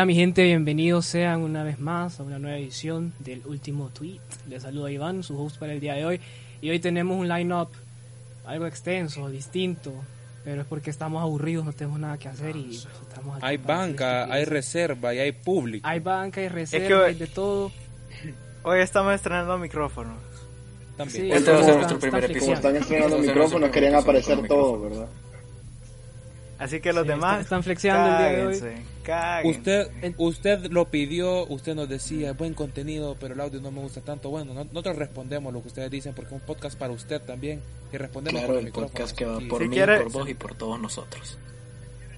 Hola mi gente, bienvenidos sean una vez más a una nueva edición del último tweet. Les saluda Iván, su host para el día de hoy. Y hoy tenemos un line-up algo extenso, distinto, pero es porque estamos aburridos, no tenemos nada que hacer y pues, estamos aquí Hay banca, hay reserva y hay público. hay banca, hay reserva, que hoy- hay de todo. Hoy estamos estrenando micrófonos. También. Sí, Este va a ser nuestro primer episodio. Están estrenando micrófonos, querían aparecer todos. ¿verdad? Así que los Sí, demás. están- flexiando el día de hoy. cáguense, cáguense. Usted, usted lo pidió, usted nos decía, buen contenido, pero el audio no me gusta tanto. Bueno, no- nosotros respondemos lo que ustedes dicen porque es un podcast para usted también. Y respondemos Claro, el micrófonos. podcast que va por Si mí, quiere- por vos y por todos nosotros.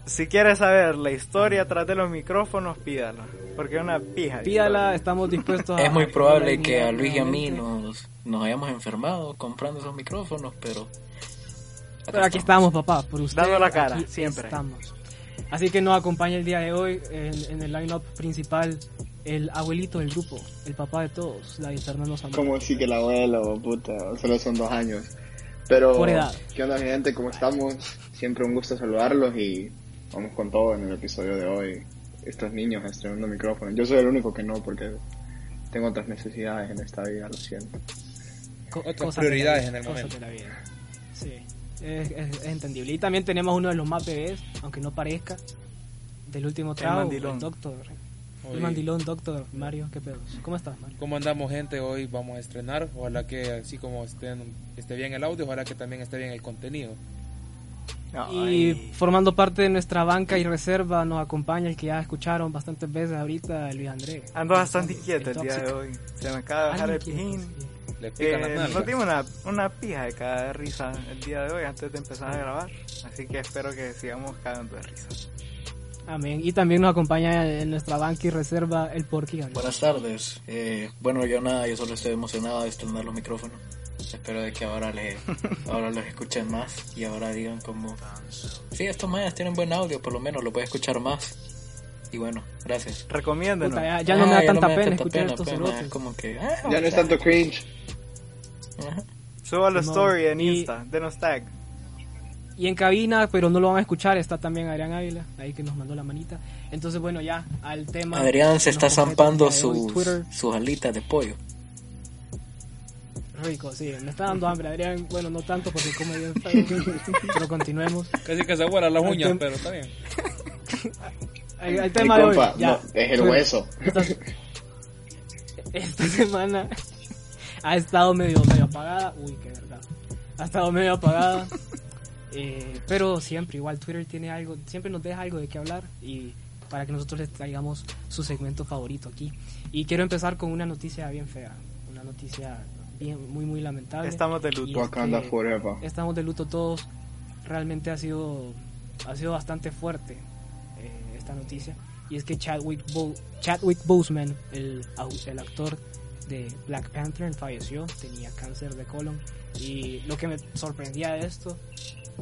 Si quieres saber la historia tras de los micrófonos, pídala. Porque es una pija. Pídala, estamos dispuestos a... Es muy probable que a Luis y a mí nos, nos hayamos enfermado comprando esos micrófonos, pero... Pero aquí estamos, papá, por usted. Dando la cara, aquí siempre. Estamos. Así que nos acompaña el día de hoy en, en el line-up principal el abuelito del grupo, el papá de todos, David Fernando Zamora. Como sí que el abuelo, puta, solo son dos años. Pero, Por edad. ¿qué onda, mi gente? ¿Cómo estamos? Siempre un gusto saludarlos y vamos con todo en el episodio de hoy. Estos niños estrenando micrófonos. Yo soy el único que no, porque tengo otras necesidades en esta vida, lo siento. Co- Otras prioridades de la en el momento. de la vida. Es, es- es entendible. Y también tenemos uno de los más bebés, aunque no parezca, del último trago, el, mandilón. doctor. Oye, El mandilón, doctor Mario, ¿qué pedos? ¿Cómo estás, Mario? ¿Cómo andamos, gente? Hoy vamos a estrenar. Ojalá que así como estén, esté bien el audio, ojalá que también esté bien el contenido. Y formando parte de nuestra banca y reserva nos acompaña el que ya escucharon bastantes veces ahorita, Luis Andrés. Ando bastante inquieto el día de hoy. Se me acaba de bajar el pijín. Le pican Eh, las nalgas. nos dimos una, una pija de cada risa el día de hoy antes de empezar a grabar. Así que espero que sigamos cagando de risa. Amén. Y también nos acompaña en nuestra banca y reserva el Porky. Buenas tardes. Eh, bueno, yo nada, yo solo estoy emocionado de estrenar los micrófonos. Espero de que ahora le, ahora los escuchen más y ahora digan como, sí, estos mayas tienen buen audio, por lo menos lo puede escuchar más. Y bueno, gracias. Recomiéndenos. Puta, ya, ya no me da Ah, tanta pena escuchar pena, estos pena, como que, ah, Ya no es tanto cringe. ajá. Suba la story en Y- Insta. Denos tag. Y en cabina, pero no lo van a escuchar, está también Adrián Ávila, ahí que nos mandó la manita. Entonces, bueno, ya al tema. Adrián se está zampando sus, sus alitas de pollo. rico, sí, me está dando hambre, Adrián. Bueno, no tanto porque come bien pero continuemos. Casi que se vuela las uñas, pero está bien. Mi tema de hoy. compa, ya. no, es el hueso. Esta, esta semana ha estado medio, medio apagada. Uy, qué verdad. Ha estado medio apagada. Eh, pero siempre, igual Twitter tiene algo, siempre nos deja algo de qué hablar y para que nosotros les traigamos su segmento favorito aquí. Y quiero empezar con una noticia bien fea, una noticia bien, muy, muy lamentable. Estamos de luto. es Wakanda que forever. Estamos de luto todos. Realmente ha sido, ha sido bastante fuerte esta noticia. Y es que Chadwick, Bo- Chadwick Boseman, el, el actor de Black Panther, falleció. Tenía cáncer de colon. Y lo que me sorprendía de esto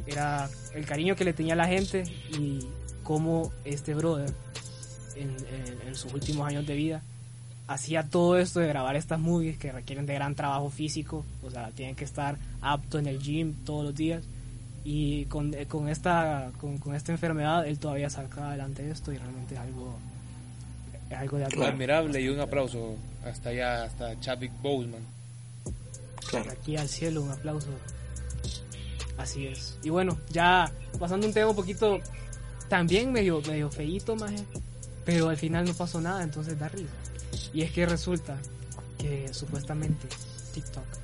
era el cariño que le tenía la gente y cómo este brother en, en- en sus últimos años de vida hacía todo esto de grabar estas movies que requieren de gran trabajo físico, o sea, tienen que estar apto en el gym todos los días y con, eh, con esta con, con esta enfermedad él todavía saca adelante esto y realmente es algo es algo de admirar. Admirable y un aplauso hasta allá, hasta Chadwick Boseman. Claro. aquí al cielo un aplauso así es y bueno ya pasando un tema un poquito también medio medio feíto maje, pero al final no pasó nada entonces da risa y es que resulta que supuestamente TikTok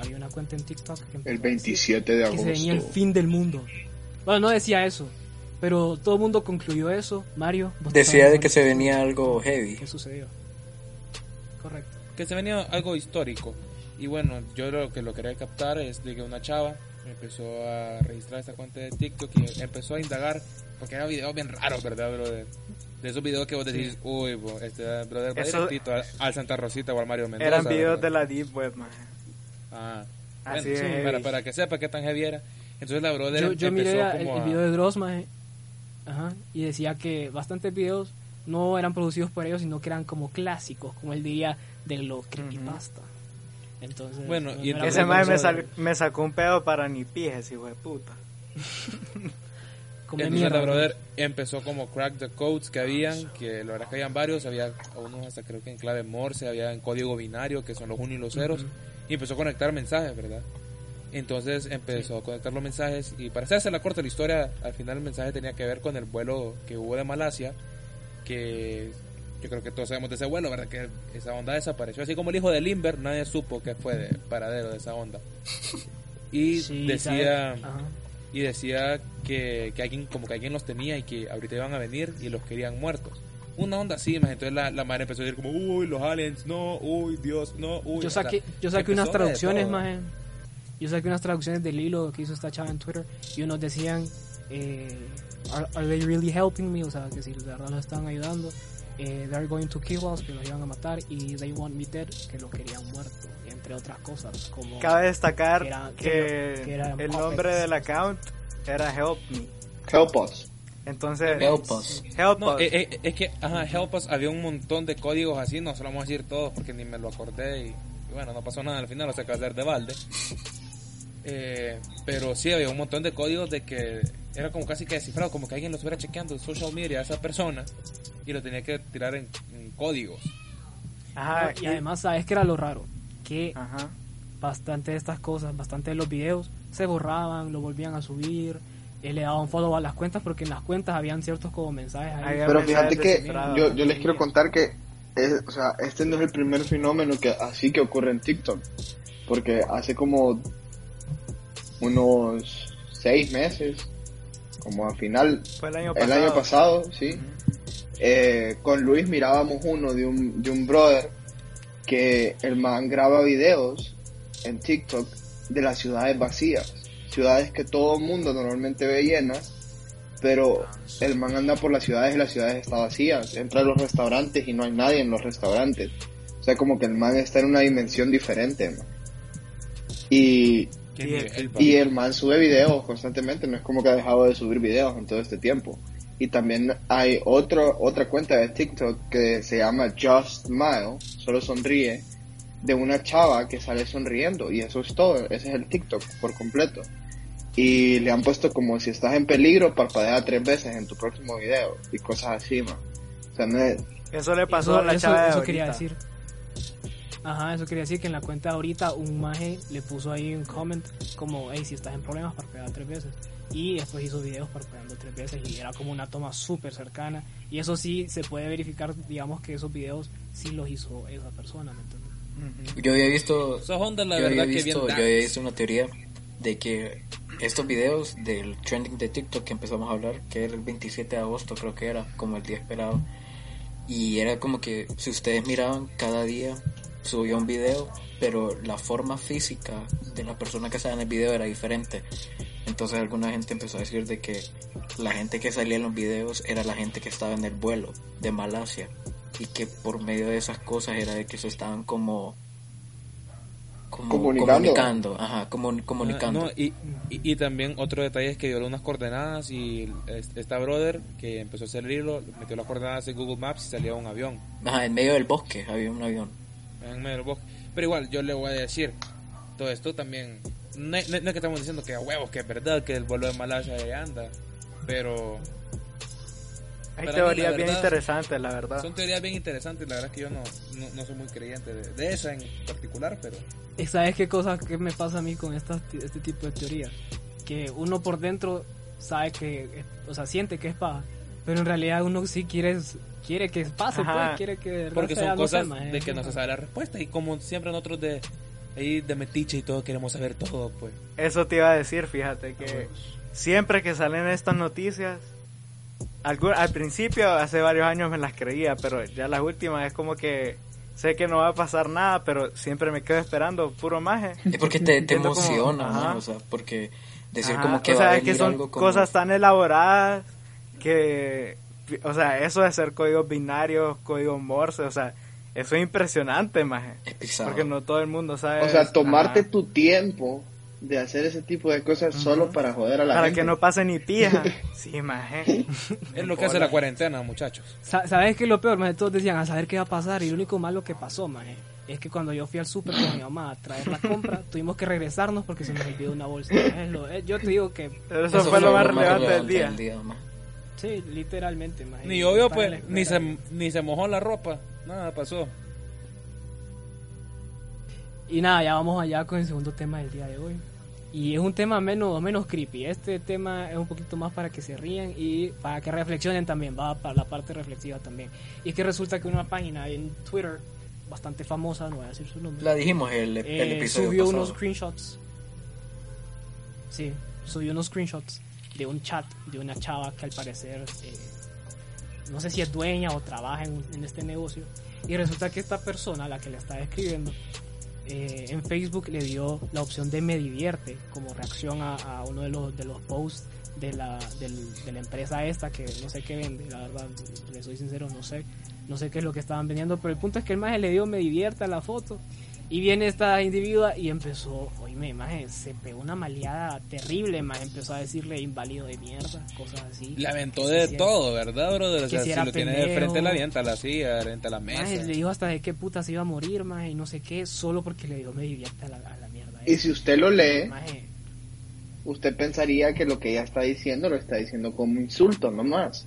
había una cuenta en TikTok que empezó El a decir 27 de que se venía el agosto. fin del mundo bueno no decía eso pero todo el mundo concluyó eso Mario Decía de que se venía algo heavy. qué sucedió correcto que se venía algo histórico. Y bueno, yo lo que lo quería captar es de que una chava empezó a registrar esta cuenta de TikTok y empezó a indagar, porque eran videos bien raros, ¿verdad, brother? De esos videos que vos decís, uy, bo, este brother va Eso- directito al, al Santa Rosita o al Mario Mendoza. Eran videos ¿verdad? de la Deep Web, man. Ah, Así bueno, es, sí, heavy. para, para que sepa qué tan heavy era. Entonces la brother yo, yo empezó miré el, como el a- video de Dross, maje, ajá, y decía que bastantes videos no eran producidos por ellos, sino que eran como clásicos, como él diría, de lo creepypasta. Entonces, Bueno, no y era Ese mae me, sal- sacó un pedo para ni pijes, hijo de puta. Entonces, mierda. la brother empezó como crack the codes que habían, que la verdad que habían varios, había unos hasta creo que en clave Morse, había en código binario, que son los unos y los ceros, y empezó a conectar mensajes, ¿verdad? Entonces empezó a conectar los mensajes y para hacerse la corta la historia, al final el mensaje tenía que ver con el vuelo que hubo de Malasia, que yo creo que todos sabemos de ese vuelo, ¿verdad? Que esa onda desapareció, así como el hijo de Limber, nadie supo que fue de paradero de esa onda. Y Sí, decía y decía que, que alguien como que alguien los tenía y que ahorita iban a venir y los querían muertos una onda así más entonces la, la madre empezó a decir como uy los aliens no uy dios no uy Yo saqué, yo saqué unas traducciones, más Yo saqué unas traducciones del hilo que hizo esta chava en Twitter y unos decían, eh, are, are they really helping me? O sea, que si de verdad nos están ayudando. Eh, they're going to kill us, que los iban a matar. Y they want me dead, que lo querían muerto. Entre otras cosas. Como Cabe destacar Que era- que, que- que eran el puppets. nombre del account era Help Me. Help us. Entonces, Help us. Help no, Us. eh, eh, es que ajá, Help Us había un montón de códigos así, no se lo vamos a decir todos porque ni me lo acordé y, y bueno, no pasó nada al final, lo saqué a hacer de balde. Eh, pero sí había un montón de códigos de que era como casi que descifrado, como que alguien lo estuviera chequeando en social media a esa persona y lo tenía que tirar en, en códigos. Ajá, y además, ¿sabes qué era lo raro? Que Ajá. bastante de estas cosas, bastante de los videos se borraban, lo volvían a subir, eh, le daban follow a las cuentas porque en las cuentas habían ciertos como mensajes ahí. Pero fíjate que yo, yo les quiero contar que es- o sea, este no es el primer fenómeno que así que ocurre en TikTok. Porque hace como unos seis meses, como al final, Fue el año el pasado. año pasado, sí, eh, con Luis mirábamos uno de un, de un brother que el man graba videos en TikTok de las ciudades vacías, ciudades que todo el mundo normalmente ve llenas, pero el man anda por las ciudades y las ciudades están vacías, entra a los restaurantes y no hay nadie en los restaurantes, o sea como que el man está en una dimensión diferente, man. y ¿Qué Y- nivel, y el man sube videos constantemente, no es como que ha dejado de subir videos en todo este tiempo. Y también hay otro, otra cuenta de TikTok que se llama Just Smile, solo sonríe, de una chava que sale sonriendo. Y eso es todo, ese es el TikTok por completo. Y le han puesto como si estás en peligro, parpadea tres veces en tu próximo video y cosas así, man. O sea, no es- Eso le pasó Eso, a la eso- chava de eso quería decir. Ajá, eso quería decir que en la cuenta de ahorita un maje le puso ahí un comment como, hey, si estás en problemas, parpadea tres veces. Y después hizo videos parpadeando tres veces y era como una toma súper cercana. Y eso sí se puede verificar, digamos que esos videos sí los hizo esa persona, ¿me entiendes? Ujú. Yo había visto, la yo verdad, había que bien visto, yo había visto una teoría de que estos videos del trending de TikTok que empezamos a hablar, que era el 27 de agosto, creo que era, como el día esperado, y era como que si ustedes miraban cada día subía un video, pero la forma física de la persona que estaba en el video era diferente. Entonces alguna gente empezó a decir de que la gente que salía en los videos era la gente que estaba en el vuelo de Malasia y que por medio de esas cosas era de que se estaban como como Comunicando. comunicando, ajá, comu- comunicando. Ah, no, y, y, y también otro detalle es que dio unas coordenadas y es- esta brother que empezó a hacer el hilo, metió las coordenadas en Google Maps y salía un avión Ajá, en medio del bosque había un avión. en medio del bosque. Pero igual, yo le voy a decir, todo esto también, no, es- no es que estamos diciendo que a huevos, que es verdad que el vuelo de Malasia ahí anda, pero Hay Para mí, teorías la bien verdad, interesantes, la verdad. son teorías bien interesantes, la verdad es que yo no, no, no soy muy creyente de, de esa en particular, pero ¿Y ¿Sabes qué cosa que me pasa a mí con estas, este tipo de teorías? Que uno por dentro sabe que, o sea, siente que es paja, pero en realidad uno sí quiere, quiere que pase, pues, quiere que porque sea, son cosas maje, de que no se sabe la respuesta y como siempre nosotros de ahí de metiche y todo queremos saber todo, pues. Eso te iba a decir, fíjate que siempre que salen estas noticias, algu- al principio, hace varios años me las creía, pero ya las últimas es como que sé que no va a pasar nada, pero siempre me quedo esperando puro maje. Es porque te, te como- emociona. ¿no? O sea, porque decir Ajá, como que o va a sea, es venir que son algo como... cosas tan elaboradas que, o sea, eso de ser códigos binarios, códigos Morse, o sea, eso es impresionante, maje. Es pisado. Porque no todo el mundo sabe. o sea, tomarte Ajá. tu tiempo de hacer ese tipo de cosas solo para joder a la Para gente. que no pase ni pija. Sí, maje. Es lo que hace la cuarentena, muchachos. Sa- ¿Sabes qué es lo peor? Maje? Todos decían a saber qué va a pasar y lo único malo que pasó, maje, es que cuando yo fui al súper con mi mamá a traer la compra, tuvimos que regresarnos porque se nos olvidó una bolsa. Es lo- eh, yo te digo que, Eso, fue lo más relevante del día. día sí, literalmente. maje, Ni obvio, pues, ni se, ni se mojó la ropa. Nada pasó. Y nada, ya vamos allá con el segundo tema del día de hoy. Y es un tema menos, menos creepy. Este tema es un poquito más para que se rían y para que reflexionen también. Va para la parte reflexiva también. Y es que resulta que una página en Twitter, bastante famosa, no voy a decir su nombre, La dijimos el, el eh, episodio subió pasado. unos screenshots. Sí, subió unos screenshots de un chat de una chava que al parecer, eh, no sé si es dueña o trabaja en, en este negocio. Y resulta que esta persona, la que le está escribiendo, eh, en Facebook le dio la opción de me divierte como reacción a, uno de los, de los posts de la, de la empresa esta que no sé qué vende, la verdad, le soy sincero, no sé, no sé qué es lo que estaban vendiendo, pero el punto es que el maje le dio me divierte a la foto y viene esta individua y empezó, oíme, maje, se pegó una maleada terrible, maje, empezó a decirle inválido de mierda, cosas así. Le aventó de todo, ¿verdad, brother? O Que sea, si lo tiene de frente, la avienta la silla, frente a la mesa. Maje, le dijo hasta de qué puta se iba a morir, maje, y no sé qué, solo porque le dio me divierte a la, a la mierda. Y si usted lo lee, Maje, usted pensaría que lo que ella está diciendo lo está diciendo como insulto nomás.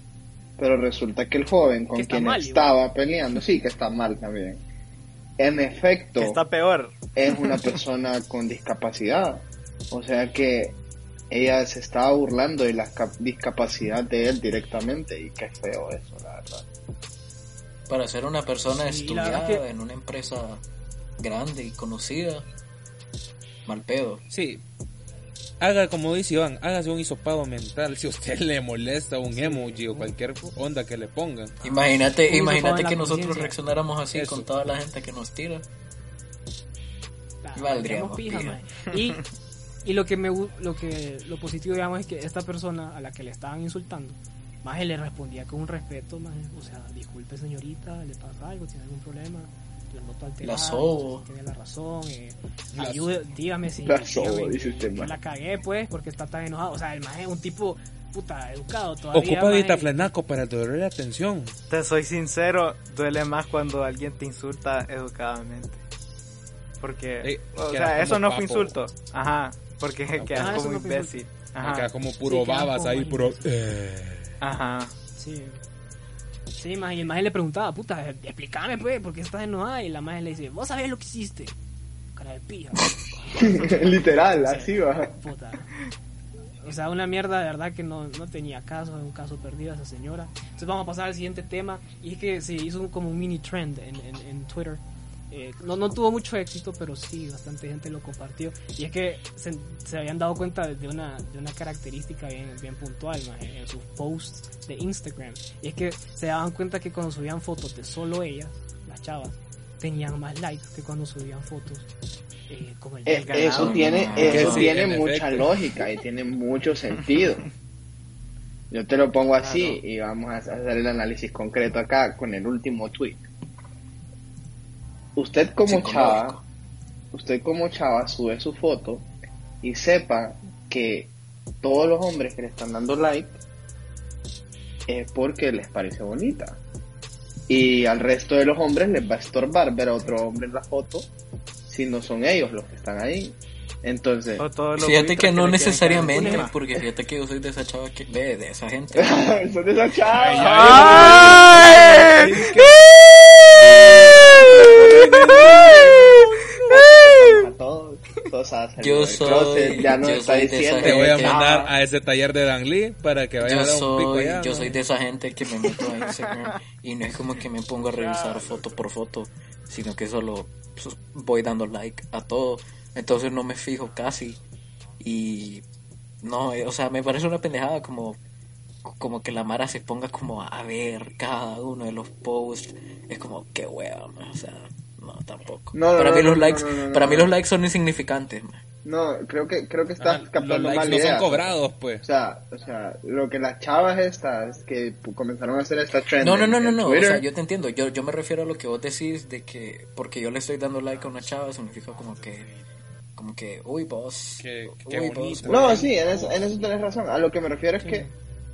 Pero resulta que el joven con quien mal, estaba peleando, sí, que está mal también. En efecto, está peor. es una persona con discapacidad. O sea que ella se estaba burlando de la cap- discapacidad de él directamente. Y qué feo eso, la verdad. Para ser una persona Sí, estudiada que- en una empresa grande y conocida, mal pedo. Sí. Haga como dice Iván, hágase un hisopado mental si a usted le molesta un emoji o cualquier onda que le pongan. Imagínate, imagínate que nosotros reaccionáramos así Eso. con toda la gente que nos tira. la- Valdríamos valdríamos pija, pija. maje. Y, y lo que me lo que lo positivo digamos es que esta persona a la que le estaban insultando, más le respondía con un respeto, maje, o sea, disculpe señorita, le pasa algo, tiene algún problema, alterado, La sobo. tiene la razón, eh, La ayude, dígame si La sobo, dígame dice usted, la cagué pues, porque está tan enojado, o sea, el maje es un tipo puta educado todavía. Ocupa maje. ditaflenaco para el dolor de la atención. Te soy sincero, duele más cuando alguien te insulta educadamente. Porque, Eh, o sea, eso no fue papo. insulto. Ajá, porque quedas Ah, eso como no fue imbécil. Ajá, como puro Sí, babas como ahí, puro... eh. ajá. Sí. Sí, y el maje le preguntaba, puta, explícame pues, ¿por qué estás enojada? Y la maje le dice, vos sabés lo que hiciste. Cara de pija. Literal, así va. Puta. O sea, una mierda de verdad que no, no tenía caso, es un caso perdido esa señora. Entonces vamos a pasar al siguiente tema. Y es que se hizo un- como un mini trend en, en, en Twitter. Eh, no, no tuvo mucho éxito, pero sí, bastante gente lo compartió. Y es que se, se habían dado cuenta de una, de una característica bien, bien puntual en sus posts de Instagram. Y es que se daban cuenta que cuando subían fotos de solo ellas, las chavas, tenían más likes que cuando subían fotos eh, como el Eh, eso tiene, eso sí, tiene en mucha efecto. lógica y tiene mucho sentido. Yo te lo pongo así y vamos a hacer el análisis concreto acá con el último tweet. Usted como chava, usted como chava sube su foto y sepa que todos los hombres que le están dando like es porque les parece bonita. Y al resto de los hombres les va a estorbar ver a otro hombre en la foto si no son ellos los que están ahí. Entonces, Fíjate que no caer necesariamente, porque fíjate que yo soy de esa chava que ve, de esa gente. son de esa chava. ¡Ay! A todos, todos a salir Yo soy- closet, ya no yo está soy de esa diciendo Te voy a mandar a ese taller de Dan Lee para que vaya Yo a dar un pico soy, allá. yo ¿no? soy de esa gente que me meto a Instagram y no es como que me pongo a revisar foto por foto, sino que solo voy dando like a todo. Entonces no me fijo casi. Y no, eh, o sea, me parece una pendejada como, como que la Mara se ponga como a ver cada uno de los posts. Es como, qué hueva, man, o sea, no, tampoco. No, no, para no, mí los likes, no, no, no, para mí no. los likes son insignificantes, man. No, creo que creo que Ah, estás los captando likes mal no idea. son cobrados, pues. O sea, o sea, lo que las chavas estas que comenzaron a hacer esta trend No, no, en- no, no, no. O sea, yo te entiendo. Yo, yo me refiero a lo que vos decís de que porque yo le estoy dando like a una chava significa como que, como que, uy, vos. Qué- qué uy, bonito. vos, No, sí, en eso, en eso tenés razón. A lo que me refiero es que,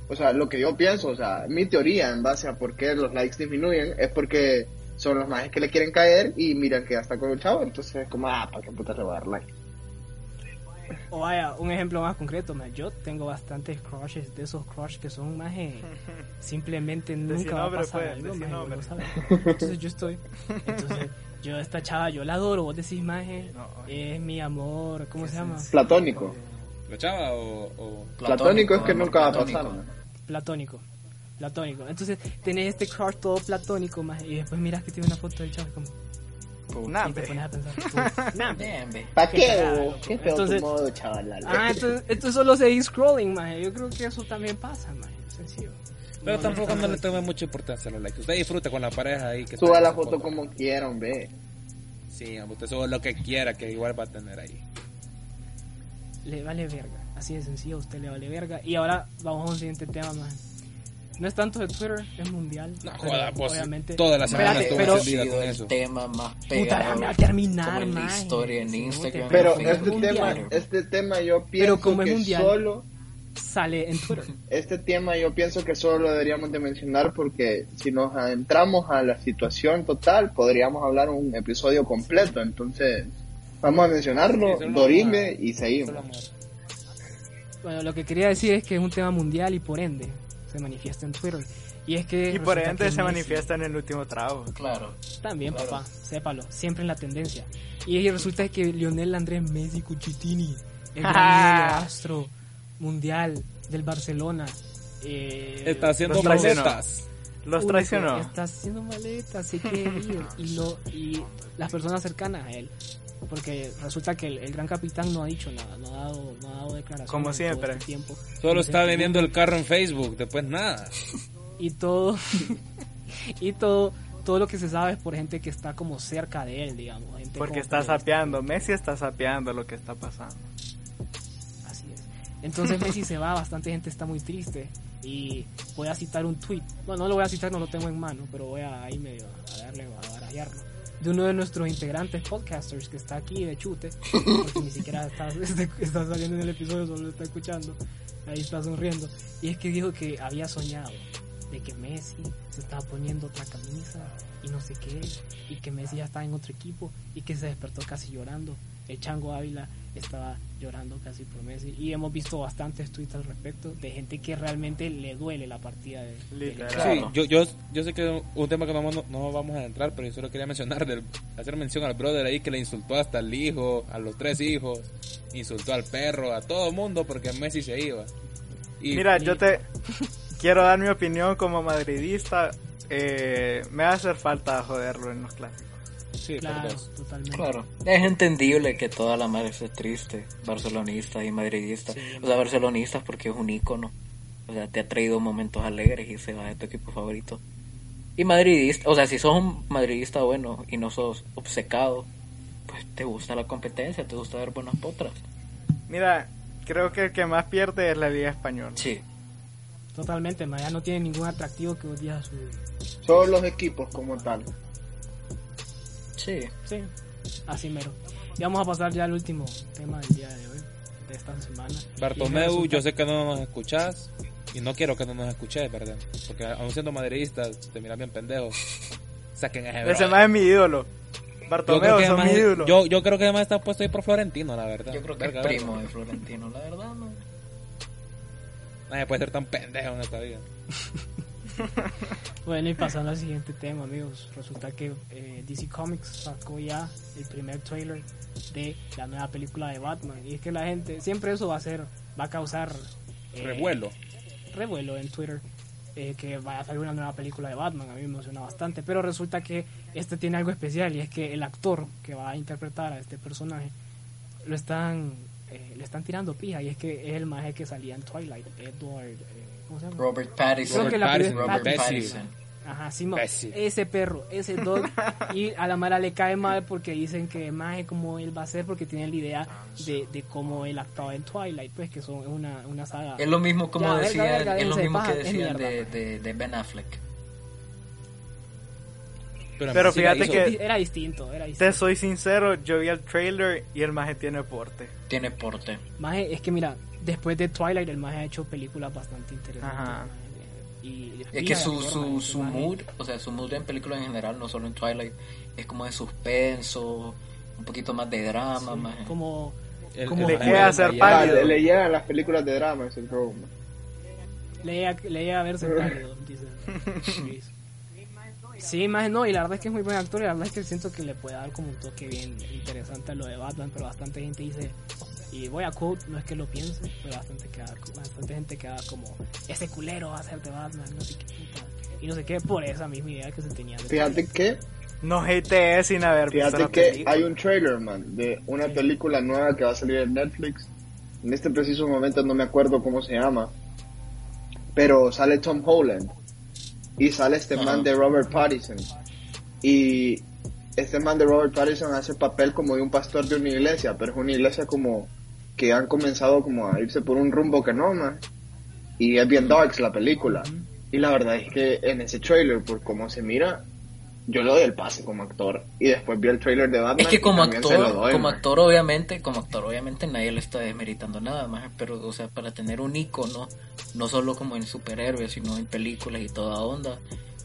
o sea, lo que yo pienso, o sea, mi teoría en base a por qué los likes disminuyen es porque son los majes que le quieren caer y miran que ya está con el chavo, entonces es como, ah, ¿para qué puta le voy a dar like? O vaya, un ejemplo más concreto, man, yo tengo bastantes crushes, de esos crush que son más simplemente nunca va a pasar pues, algo, maje, sabes. Entonces yo estoy, entonces yo esta chava, yo la adoro, vos decís No, es mi amor, ¿cómo se llama? Platónico. ¿La chava o.? o- Platónico es que nunca va a platónico. pasar. ¿no? Platónico. Platónico. Entonces tenés este crush todo platónico, maje, y después miras que tiene una foto del chavo y como, Nah, y te ve. pones a pensar, puta, nah, ve. Bien, ve. ¿Para Qué qué? feo Entonces- tu modo, chaval. Ah, entonces, entonces solo seguís scrolling, maje. Yo creo que eso también pasa, maje. Sencillo. Pero No, tampoco no no le tome mucha importancia a los likes. Usted disfruta con la pareja ahí. Que Suba la foto como quiera, hombre. Sí, usted sube lo que quiera, que igual va a tener ahí. Le vale verga. Así de sencillo, a usted le vale verga. Y ahora vamos a un siguiente tema, maje. No es tanto de Twitter, es mundial. No pero joda, pues. Obviamente. Toda la semana Espérate, estuvo pero- con el eso. tema más Puta, pegado déjame a terminar, como en la maje. historia en Instagram. Pero Pero este mundial. tema, este tema yo pienso como es que mundial. solo, sale en Twitter. este tema yo pienso que solo lo deberíamos de mencionar porque si nos adentramos a la situación total podríamos hablar un episodio completo. Entonces vamos a mencionarlo, Sí, Dorime y seguimos. Bueno, lo que quería decir es que es un tema mundial y por ende se manifiesta en Twitter. Y es que. Y por ende se Messi- manifiesta en el último trago. Claro. También, Claro. papá, sépalo, siempre en la tendencia. Y resulta que Lionel Andrés Messi Cuchitini, el gran astro mundial del Barcelona, eh, Está haciendo Los traicionó. maletas. Los único, traicionó. Está haciendo maletas, se quiere ir. Y, lo, y las personas cercanas a él. Porque resulta que el, el gran capitán no ha dicho nada, no ha dado, no ha dado declaraciones. Como siempre. este tiempo. Solo está vendiendo el carro en Facebook, después nada. y todo y todo todo lo que se sabe es por gente que está como cerca de él digamos gente Porque está sapeando. Messi está sapeando lo que está pasando. así es entonces Messi se va bastante gente está muy triste y voy a citar un tweet bueno no lo voy a citar no lo tengo en mano pero voy a ahí medio a darle a barajarlo de uno de nuestros integrantes podcasters que está aquí de chute porque ni siquiera está, está saliendo en el episodio solo lo está escuchando ahí está sonriendo y es que dijo que había soñado de que Messi se estaba poniendo otra camisa y no sé qué, y que Messi ya estaba en otro equipo y que se despertó casi llorando. El Chango Ávila estaba llorando casi por Messi y hemos visto bastantes tweets al respecto de gente que realmente le duele la partida de, Literal. Sí, yo, yo, yo sé que un tema que no, vamos- no vamos a entrar, pero yo solo quería mencionar, del, hacer mención al brother ahí que le insultó hasta al hijo, a los tres hijos, insultó al perro, a todo el mundo porque Messi se iba. Y Mira, yo te quiero dar mi opinión como madridista. Eh, me va a hacer falta joderlo en los clásicos. Sí, Claro, totalmente. Claro, es entendible que toda la madre esté triste, barcelonista y madridista. Sí. O sea, barcelonistas porque es un ícono. O sea, te ha traído momentos alegres y se va de tu equipo favorito. Y madridista, o sea, si sos un madridista bueno y no sos obcecado, pues te gusta la competencia, te gusta ver buenas potras. Mira, creo que el que más pierde es la Liga Española. Sí, Totalmente, ma, ya no tiene ningún atractivo que vos digas su... Todos los equipos como tal. Sí. Sí, así mero. Y vamos a pasar ya al último tema del día de hoy, de esta semana. Bartomeu, yo sé que no nos escuchás y no quiero que no nos escuches, ¿verdad? Porque aún siendo madridista te miras bien pendejo. Saquen a ese Ese más es mi ídolo. Bartomeu son mi ídolo. yo, yo creo que además está puesto ahí por Florentino, la verdad. Yo creo que Verga, es primo de Florentino, la verdad, no. Nadie puede ser tan pendejo en esta vida. Bueno, y pasando al siguiente tema, amigos. Resulta que eh, DC Comics sacó ya el primer trailer de la nueva película de Batman. Y es que la gente, siempre eso va a ser, va a causar eh, Revuelo. revuelo en Twitter. eh, que vaya a salir una nueva película de Batman, a mí me emociona bastante, pero resulta que este tiene algo especial y es que el actor que va a interpretar a este personaje lo están eh, le están tirando pija y es que es el maje que salía en Twilight, Edward, eh, ¿cómo se llama? Robert Pattinson. Creo que la Pattinson, primera- Robert Pattinson. Pattinson. Ajá, sí, ese perro, ese dog. y a la Mara le cae mal porque dicen que más como él va a ser porque tienen la idea de, de cómo él actuaba en Twilight, pues que son es una, una saga. Es lo mismo como Ya, verga, decían, verga, es lo mismo paja, que es decían mierda, de, de, de Ben Affleck. Pero fíjate hizo. que- Era distinto, era Te distinto. soy sincero, yo vi el trailer y el maje tiene porte. Tiene porte. Maje, es que mira, después de Twilight el maje ha hecho películas bastante interesantes. Ajá. maje. Y Es que su, su, su mood, o sea, su mood en películas en general, no solo en Twilight, es como de suspenso, un poquito más de drama, más... como El- Como el- le el- Ah, pálido. le, le llegan las películas de drama ese problema. le llega, le llega a verse pálido, dice. Sí, más no, y la verdad es que es muy buen actor y la verdad es que siento que le puede dar como un toque bien interesante a lo de Batman, pero bastante gente dice, y voy a quote, no es que lo piense, pero bastante, queda, bastante gente queda como, ese culero va a ser de Batman, no sé qué puta, y no sé qué, por esa misma idea que se tenía de Fíjate que, No hate sin haber visto fíjate que película. hay un trailer, man, de una película nueva que va a salir en Netflix. En este preciso momento no me acuerdo cómo se llama. Pero sale Tom Holland. Y sale este man de Robert Pattinson. Y este man de Robert Pattinson hace papel como de un pastor de una iglesia, pero es una iglesia como que han comenzado como a irse por un rumbo que no, man. Y es bien darks la película. Y la verdad es que en ese trailer, por cómo se mira, yo le doy el pase como actor. Y después vi el trailer de Batman. Es que como actor, doy, como man. actor obviamente, como actor obviamente nadie le está desmeritando nada más, pero o sea, para tener un icono, no solo como en superhéroes, sino en películas y toda onda,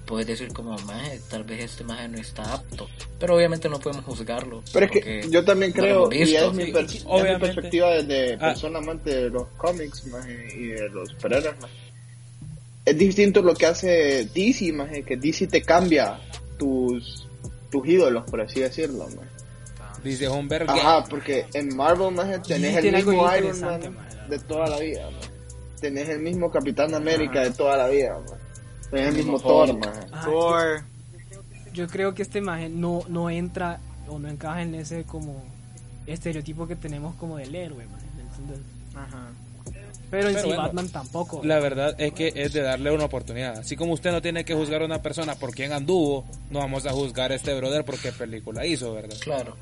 puedes decir como, maje, tal vez este maje no está apto, pero obviamente no podemos juzgarlo. Pero es que yo también no creo, y es mi, per- es mi perspectiva desde Ah. persona amante de los cómics más, y de los superhéroes. Es distinto lo que hace DC, más, que DC te cambia tus, tus ídolos, por así decirlo. más. Dice Homberg. Ajá, porque en Marvel más tenés Sí, el mismo Iron Man de toda la vida. más. Tenés el mismo Capitán América de toda la vida. El mismo Thor. Ah, Thor. yo creo que este imagen no, no entra o no encaja en ese como estereotipo que tenemos como del héroe. Pero en Pero sí bueno, Batman tampoco. La verdad es que es de darle una oportunidad. Así como usted no tiene que juzgar a una persona por quién anduvo, no vamos a juzgar a este brother por qué película hizo, ¿verdad? Claro,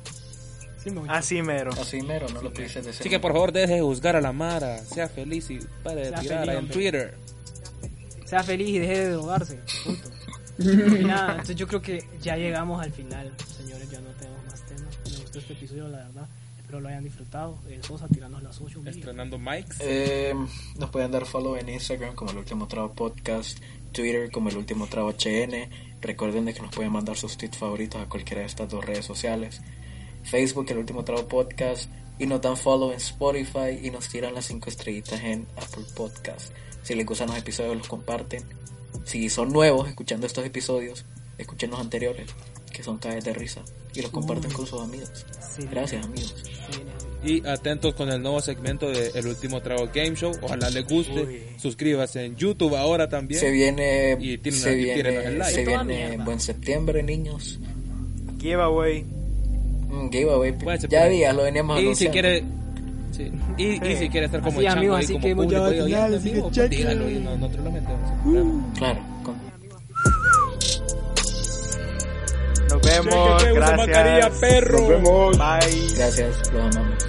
Sí, me- Así mero. así mero, no lo pienses de Así que por favor deje de juzgar a la Mara, sea feliz y pare de tirar en hombre. Twitter. Sea feliz y deje de drogarse. Punto. Y nada, entonces yo creo que ya llegamos al final, señores. Ya no tenemos más temas. Me gustó este episodio, la verdad. Espero lo hayan disfrutado. Eh, Sosa, tiranos la social media. Estrenando mics. Eh, nos pueden dar follow en Instagram como el último travo podcast, Twitter como el último travo HN. Recuerden de que nos pueden mandar sus tweets favoritos a cualquiera de estas dos redes sociales. Facebook el último travo podcast y nos dan follow en Spotify y nos tiran las cinco estrellitas en Apple Podcast. Si les gustan los episodios los comparten. Si son nuevos escuchando estos episodios, escuchen los anteriores que son caes de risa y los comparten con sus amigos. Sí. Gracias amigos. Sí. Y atentos con el nuevo segmento de El Último Trago Game Show. Ojalá les guste. Uy. Suscríbase en YouTube ahora también. Se viene, Y tiren- se el viene, like. se viene mierda. buen septiembre, niños. Giveaway. Un giveaway. Ya días lo veníamos Y si quiere. Sí. Y, y si quiere estar como Así, el chango amigos, ahí así como que hemos llegado al final, así que pues dígalo y no- nosotros lo metemos. problema. Claro. con- Nos vemos. Mascarilla, Gracias. perro. Nos vemos. Bye. Gracias, los amamos.